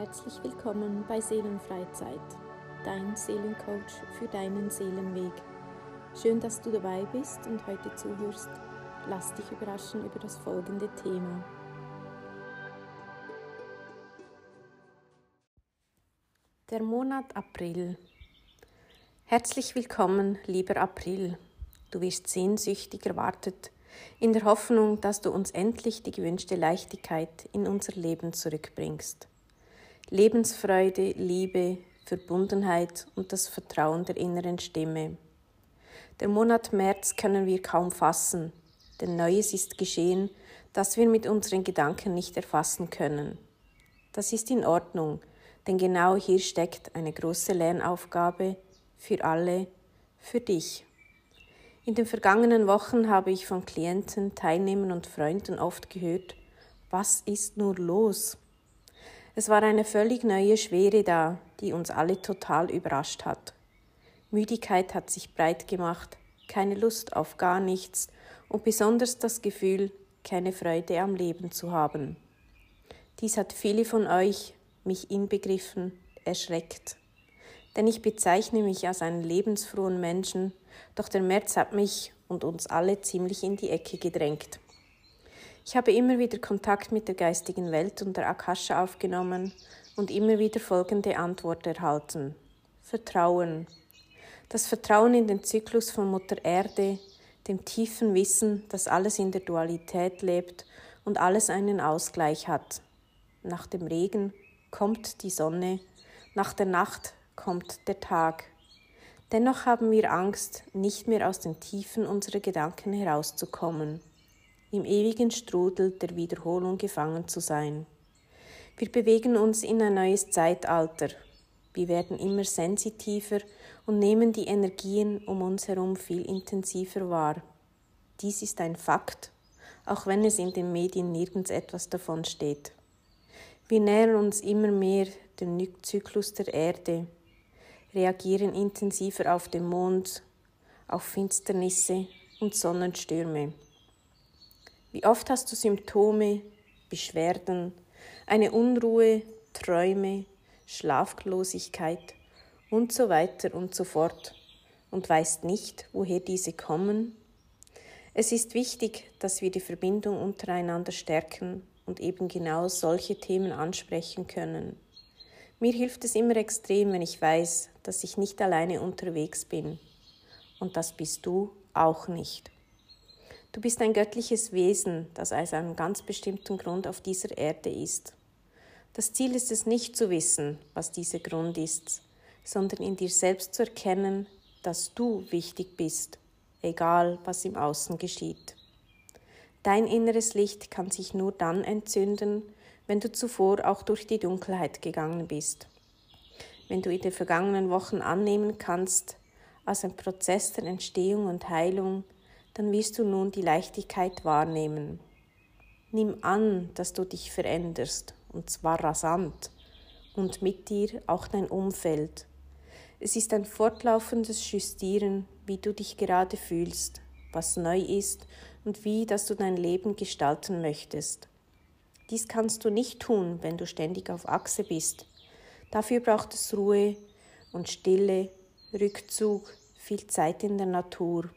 Herzlich willkommen bei Seelenfreizeit, dein Seelencoach für deinen Seelenweg. Schön, dass du dabei bist und heute zuhörst. Lass dich überraschen über das folgende Thema. Der Monat April. Herzlich willkommen, lieber April. Du wirst sehnsüchtig erwartet, in der Hoffnung, dass du uns endlich die gewünschte Leichtigkeit in unser Leben zurückbringst. Lebensfreude, Liebe, Verbundenheit und das Vertrauen der inneren Stimme. Der Monat März können wir kaum fassen, denn Neues ist geschehen, das wir mit unseren Gedanken nicht erfassen können. Das ist in Ordnung, denn genau hier steckt eine große Lernaufgabe für alle, für dich. In den vergangenen Wochen habe ich von Klienten, Teilnehmern und Freunden oft gehört, was ist nur los? Es war eine völlig neue Schwere da, die uns alle total überrascht hat. Müdigkeit hat sich breit gemacht, keine Lust auf gar nichts und besonders das Gefühl, keine Freude am Leben zu haben. Dies hat viele von euch, mich inbegriffen, erschreckt. Denn ich bezeichne mich als einen lebensfrohen Menschen, doch der März hat mich und uns alle ziemlich in die Ecke gedrängt. Ich habe immer wieder Kontakt mit der geistigen Welt und der Akasha aufgenommen und immer wieder folgende Antwort erhalten. Vertrauen. Das Vertrauen in den Zyklus von Mutter Erde, dem tiefen Wissen, dass alles in der Dualität lebt und alles einen Ausgleich hat. Nach dem Regen kommt die Sonne, nach der Nacht kommt der Tag. Dennoch haben wir Angst, nicht mehr aus den Tiefen unserer Gedanken herauszukommen im ewigen Strudel der Wiederholung gefangen zu sein. Wir bewegen uns in ein neues Zeitalter. Wir werden immer sensitiver und nehmen die Energien um uns herum viel intensiver wahr. Dies ist ein Fakt, auch wenn es in den Medien nirgends etwas davon steht. Wir nähern uns immer mehr dem Zyklus der Erde, reagieren intensiver auf den Mond, auf Finsternisse und Sonnenstürme. Wie oft hast du Symptome, Beschwerden, eine Unruhe, Träume, Schlaflosigkeit und so weiter und so fort und weißt nicht, woher diese kommen? Es ist wichtig, dass wir die Verbindung untereinander stärken und eben genau solche Themen ansprechen können. Mir hilft es immer extrem, wenn ich weiß, dass ich nicht alleine unterwegs bin. Und das bist du auch nicht. Du bist ein göttliches Wesen, das aus einem ganz bestimmten Grund auf dieser Erde ist. Das Ziel ist es nicht zu wissen, was dieser Grund ist, sondern in dir selbst zu erkennen, dass du wichtig bist, egal was im Außen geschieht. Dein inneres Licht kann sich nur dann entzünden, wenn du zuvor auch durch die Dunkelheit gegangen bist. Wenn du in den vergangenen Wochen annehmen kannst, als ein Prozess der Entstehung und Heilung, dann wirst du nun die Leichtigkeit wahrnehmen. Nimm an, dass du dich veränderst, und zwar rasant, und mit dir auch dein Umfeld. Es ist ein fortlaufendes Justieren, wie du dich gerade fühlst, was neu ist und wie, dass du dein Leben gestalten möchtest. Dies kannst du nicht tun, wenn du ständig auf Achse bist. Dafür braucht es Ruhe und Stille, Rückzug, viel Zeit in der Natur.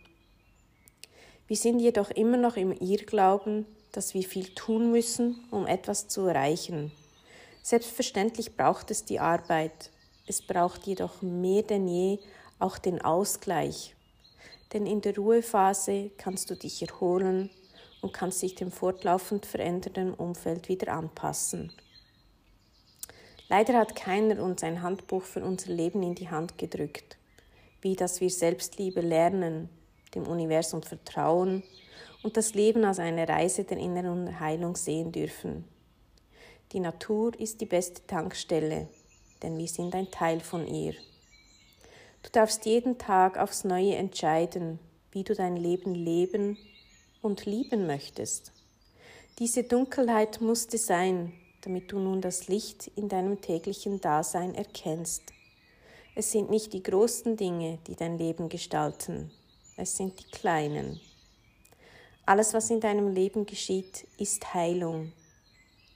Wir sind jedoch immer noch im Irrglauben, dass wir viel tun müssen, um etwas zu erreichen. Selbstverständlich braucht es die Arbeit. Es braucht jedoch mehr denn je auch den Ausgleich. Denn in der Ruhephase kannst du dich erholen und kannst dich dem fortlaufend verändernden Umfeld wieder anpassen. Leider hat keiner uns ein Handbuch für unser Leben in die Hand gedrückt, wie dass wir Selbstliebe lernen, dem Universum vertrauen und das Leben als eine Reise der inneren Heilung sehen dürfen. Die Natur ist die beste Tankstelle, denn wir sind ein Teil von ihr. Du darfst jeden Tag aufs Neue entscheiden, wie du dein Leben leben und lieben möchtest. Diese Dunkelheit musste sein, damit du nun das Licht in deinem täglichen Dasein erkennst. Es sind nicht die großen Dinge, die dein Leben gestalten, es sind die kleinen. Alles, was in deinem Leben geschieht, ist Heilung.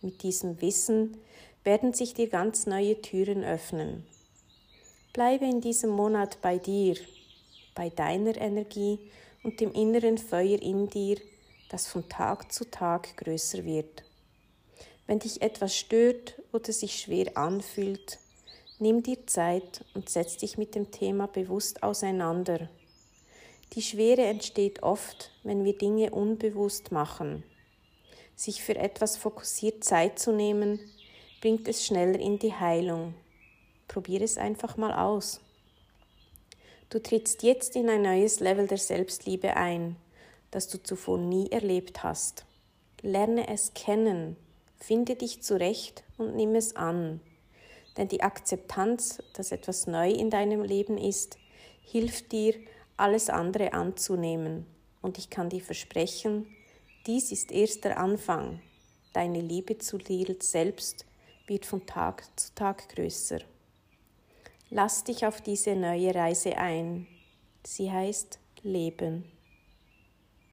Mit diesem Wissen werden sich dir ganz neue Türen öffnen. Bleibe in diesem Monat bei dir, bei deiner Energie und dem inneren Feuer in dir, das von Tag zu Tag größer wird. Wenn dich etwas stört oder sich schwer anfühlt, nimm dir Zeit und setz dich mit dem Thema bewusst auseinander. Die Schwere entsteht oft, wenn wir Dinge unbewusst machen. Sich für etwas fokussiert Zeit zu nehmen, bringt es schneller in die Heilung. Probier es einfach mal aus. Du trittst jetzt in ein neues Level der Selbstliebe ein, das du zuvor nie erlebt hast. Lerne es kennen, finde dich zurecht und nimm es an. Denn die Akzeptanz, dass etwas neu in deinem Leben ist, hilft dir, alles andere anzunehmen. Und ich kann dir versprechen, dies ist erst der Anfang. Deine Liebe zu dir selbst wird von Tag zu Tag größer. Lass dich auf diese neue Reise ein. Sie heißt Leben.